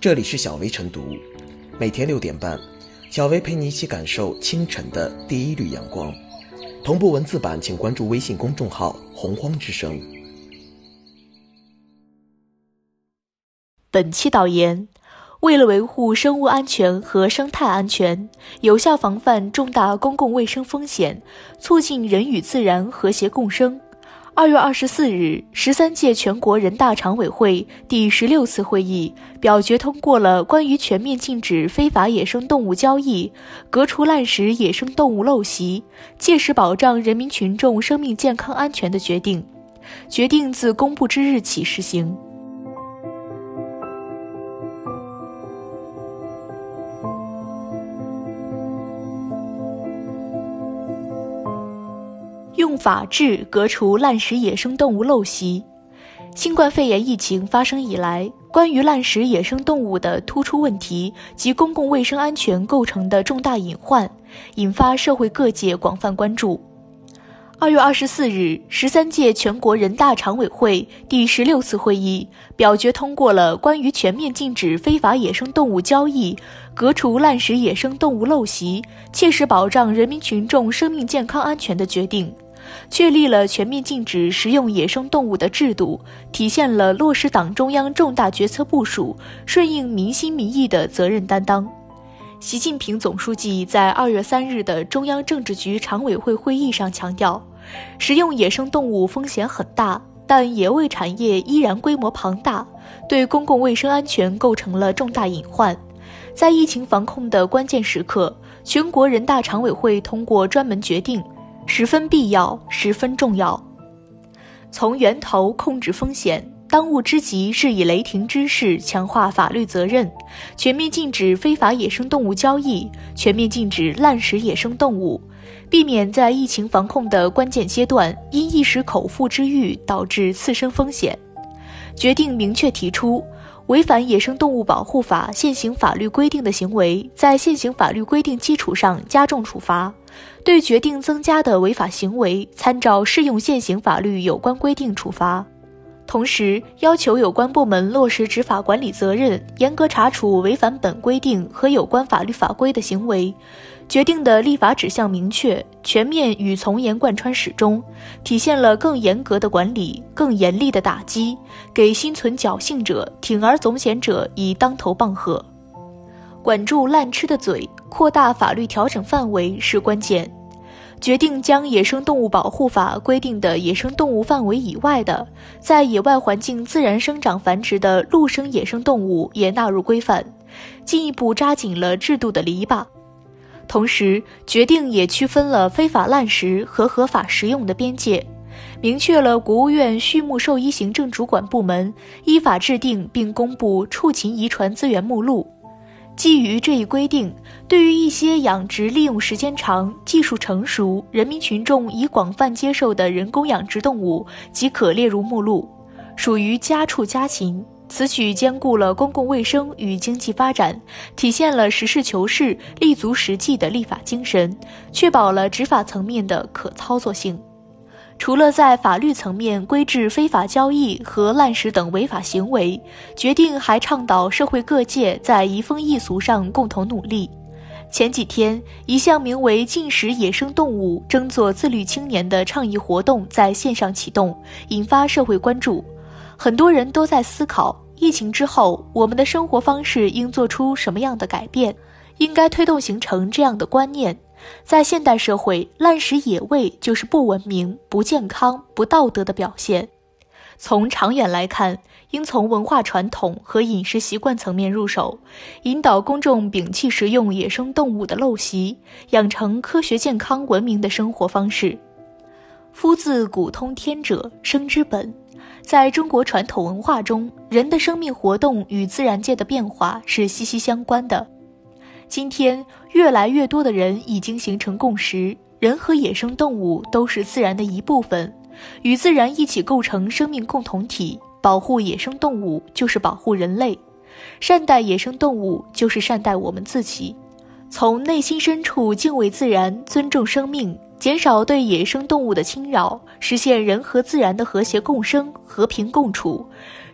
这里是小薇晨读，每天六点半，小薇陪你一起感受清晨的第一缕阳光。同步文字版，请关注微信公众号“洪荒之声”。本期导言：为了维护生物安全和生态安全，有效防范重大公共卫生风险，促进人与自然和谐共生。二月二十四日，十三届全国人大常委会第十六次会议表决通过了关于全面禁止非法野生动物交易、革除滥食野生动物陋习、切实保障人民群众生命健康安全的决定。决定自公布之日起施行。用法治革除滥食野生动物陋习。新冠肺炎疫情发生以来，关于滥食野生动物的突出问题及公共卫生安全构成的重大隐患，引发社会各界广泛关注。二月二十四日，十三届全国人大常委会第十六次会议表决通过了关于全面禁止非法野生动物交易、革除滥食野生动物陋习、切实保障人民群众生命健康安全的决定，确立了全面禁止食用野生动物的制度，体现了落实党中央重大决策部署、顺应民心民意的责任担当。习近平总书记在二月三日的中央政治局常委会会议上强调。食用野生动物风险很大，但野味产业依然规模庞大，对公共卫生安全构成了重大隐患。在疫情防控的关键时刻，全国人大常委会通过专门决定，十分必要，十分重要。从源头控制风险，当务之急是以雷霆之势强化法律责任，全面禁止非法野生动物交易，全面禁止滥食野生动物。避免在疫情防控的关键阶段因一时口腹之欲导致次生风险。决定明确提出，违反《野生动物保护法》现行法律规定的行为，在现行法律规定基础上加重处罚；对决定增加的违法行为，参照适用现行法律有关规定处罚。同时，要求有关部门落实执法管理责任，严格查处违反本规定和有关法律法规的行为。决定的立法指向明确、全面与从严贯穿始终，体现了更严格的管理、更严厉的打击，给心存侥幸者、铤而走险者以当头棒喝。管住滥吃的嘴，扩大法律调整范围是关键。决定将《野生动物保护法》规定的野生动物范围以外的，在野外环境自然生长繁殖的陆生野生动物也纳入规范，进一步扎紧了制度的篱笆。同时，决定也区分了非法滥食和合法食用的边界，明确了国务院畜牧兽医行政主管部门依法制定并公布畜禽遗传资源目录。基于这一规定，对于一些养殖利用时间长、技术成熟、人民群众已广泛接受的人工养殖动物，即可列入目录，属于家畜家禽。此举兼顾了公共卫生与经济发展，体现了实事求是、立足实际的立法精神，确保了执法层面的可操作性。除了在法律层面规制非法交易和滥食等违法行为，决定还倡导社会各界在移风易俗上共同努力。前几天，一项名为“禁食野生动物，争做自律青年”的倡议活动在线上启动，引发社会关注。很多人都在思考，疫情之后我们的生活方式应做出什么样的改变？应该推动形成这样的观念：在现代社会，滥食野味就是不文明、不健康、不道德的表现。从长远来看，应从文化传统和饮食习惯层面入手，引导公众摒弃食用野生动物的陋习，养成科学、健康、文明的生活方式。夫自古通天者，生之本。在中国传统文化中，人的生命活动与自然界的变化是息息相关的。今天，越来越多的人已经形成共识：人和野生动物都是自然的一部分，与自然一起构成生命共同体。保护野生动物就是保护人类，善待野生动物就是善待我们自己。从内心深处敬畏自然，尊重生命。减少对野生动物的侵扰，实现人和自然的和谐共生、和平共处，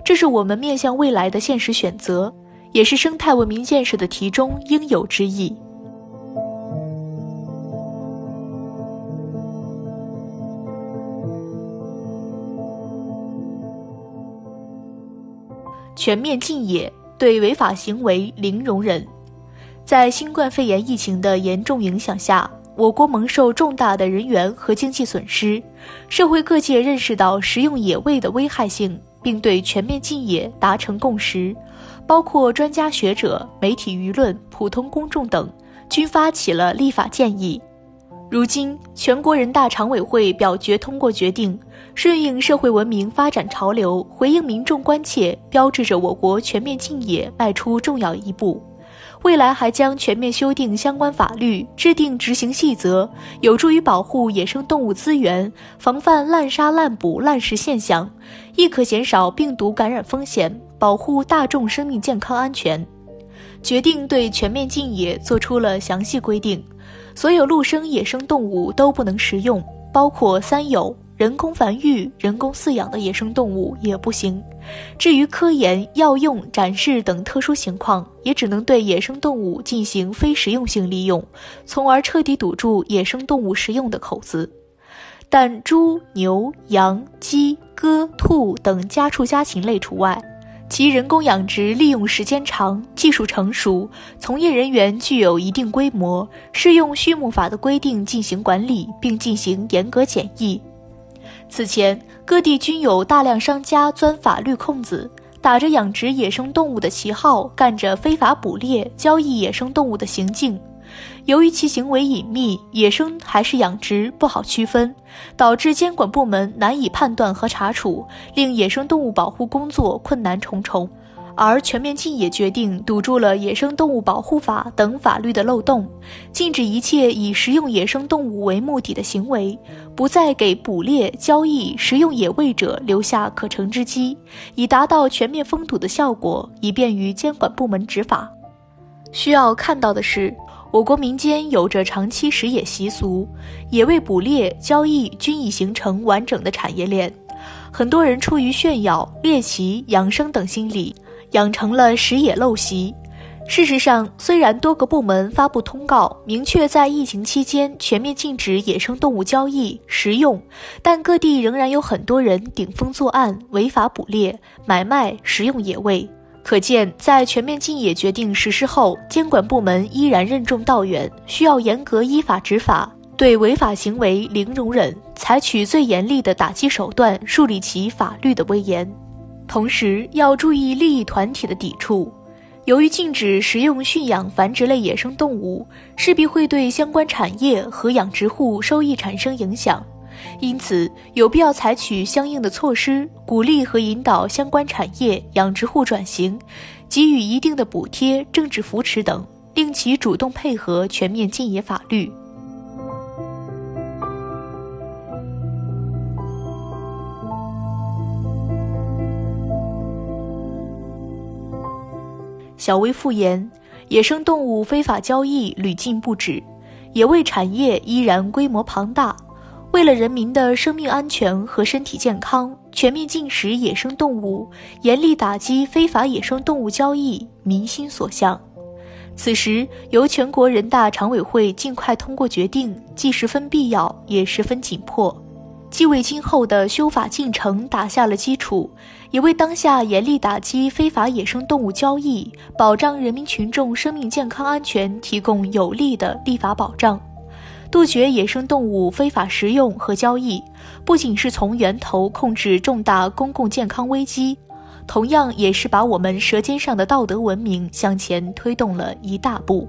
这是我们面向未来的现实选择，也是生态文明建设的题中应有之义。全面禁野，对违法行为零容忍。在新冠肺炎疫情的严重影响下，我国蒙受重大的人员和经济损失。社会各界认识到食用野味的危害性，并对全面禁野达成共识，包括专家学者、媒体舆论、普通公众等，均发起了立法建议。如今，全国人大常委会表决通过决定，顺应社会文明发展潮流，回应民众关切，标志着我国全面禁野迈出重要一步。未来还将全面修订相关法律，制定执行细则，有助于保护野生动物资源，防范滥杀滥捕滥食现象，亦可减少病毒感染风险，保护大众生命健康安全。决定对全面禁野作出了详细规定。所有陆生野生动物都不能食用，包括三有人工繁育、人工饲养的野生动物也不行。至于科研、药用、展示等特殊情况，也只能对野生动物进行非食用性利用，从而彻底堵住野生动物食用的口子。但猪、牛、羊、鸡、鸽、兔等家畜家禽类除外。其人工养殖利用时间长、技术成熟、从业人员具有一定规模，适用畜牧法的规定进行管理，并进行严格检疫。此前，各地均有大量商家钻法律空子，打着养殖野生动物的旗号，干着非法捕猎、交易野生动物的行径。由于其行为隐秘，野生还是养殖不好区分，导致监管部门难以判断和查处，令野生动物保护工作困难重重。而全面禁野决定堵住了《野生动物保护法》等法律的漏洞，禁止一切以食用野生动物为目的的行为，不再给捕猎、交易、食用野味者留下可乘之机，以达到全面封堵的效果，以便于监管部门执法。需要看到的是。我国民间有着长期食野习俗，野味捕猎、交易均已形成完整的产业链。很多人出于炫耀、猎奇、养生等心理，养成了食野陋习。事实上，虽然多个部门发布通告，明确在疫情期间全面禁止野生动物交易、食用，但各地仍然有很多人顶风作案，违法捕猎、买卖、食用野味。可见，在全面禁野决定实施后，监管部门依然任重道远，需要严格依法执法，对违法行为零容忍，采取最严厉的打击手段，树立起法律的威严。同时，要注意利益团体的抵触。由于禁止食用、驯养、繁殖类野生动物，势必会对相关产业和养殖户收益产生影响。因此，有必要采取相应的措施，鼓励和引导相关产业养殖户转型，给予一定的补贴、政治扶持等，令其主动配合全面禁野法律。小微复言：野生动物非法交易屡禁不止，野味产业依然规模庞大。为了人民的生命安全和身体健康，全面禁食野生动物，严厉打击非法野生动物交易，民心所向。此时，由全国人大常委会尽快通过决定，既十分必要，也十分紧迫，既为今后的修法进程打下了基础，也为当下严厉打击非法野生动物交易、保障人民群众生命健康安全提供有力的立法保障。杜绝野生动物非法食用和交易，不仅是从源头控制重大公共健康危机，同样也是把我们舌尖上的道德文明向前推动了一大步。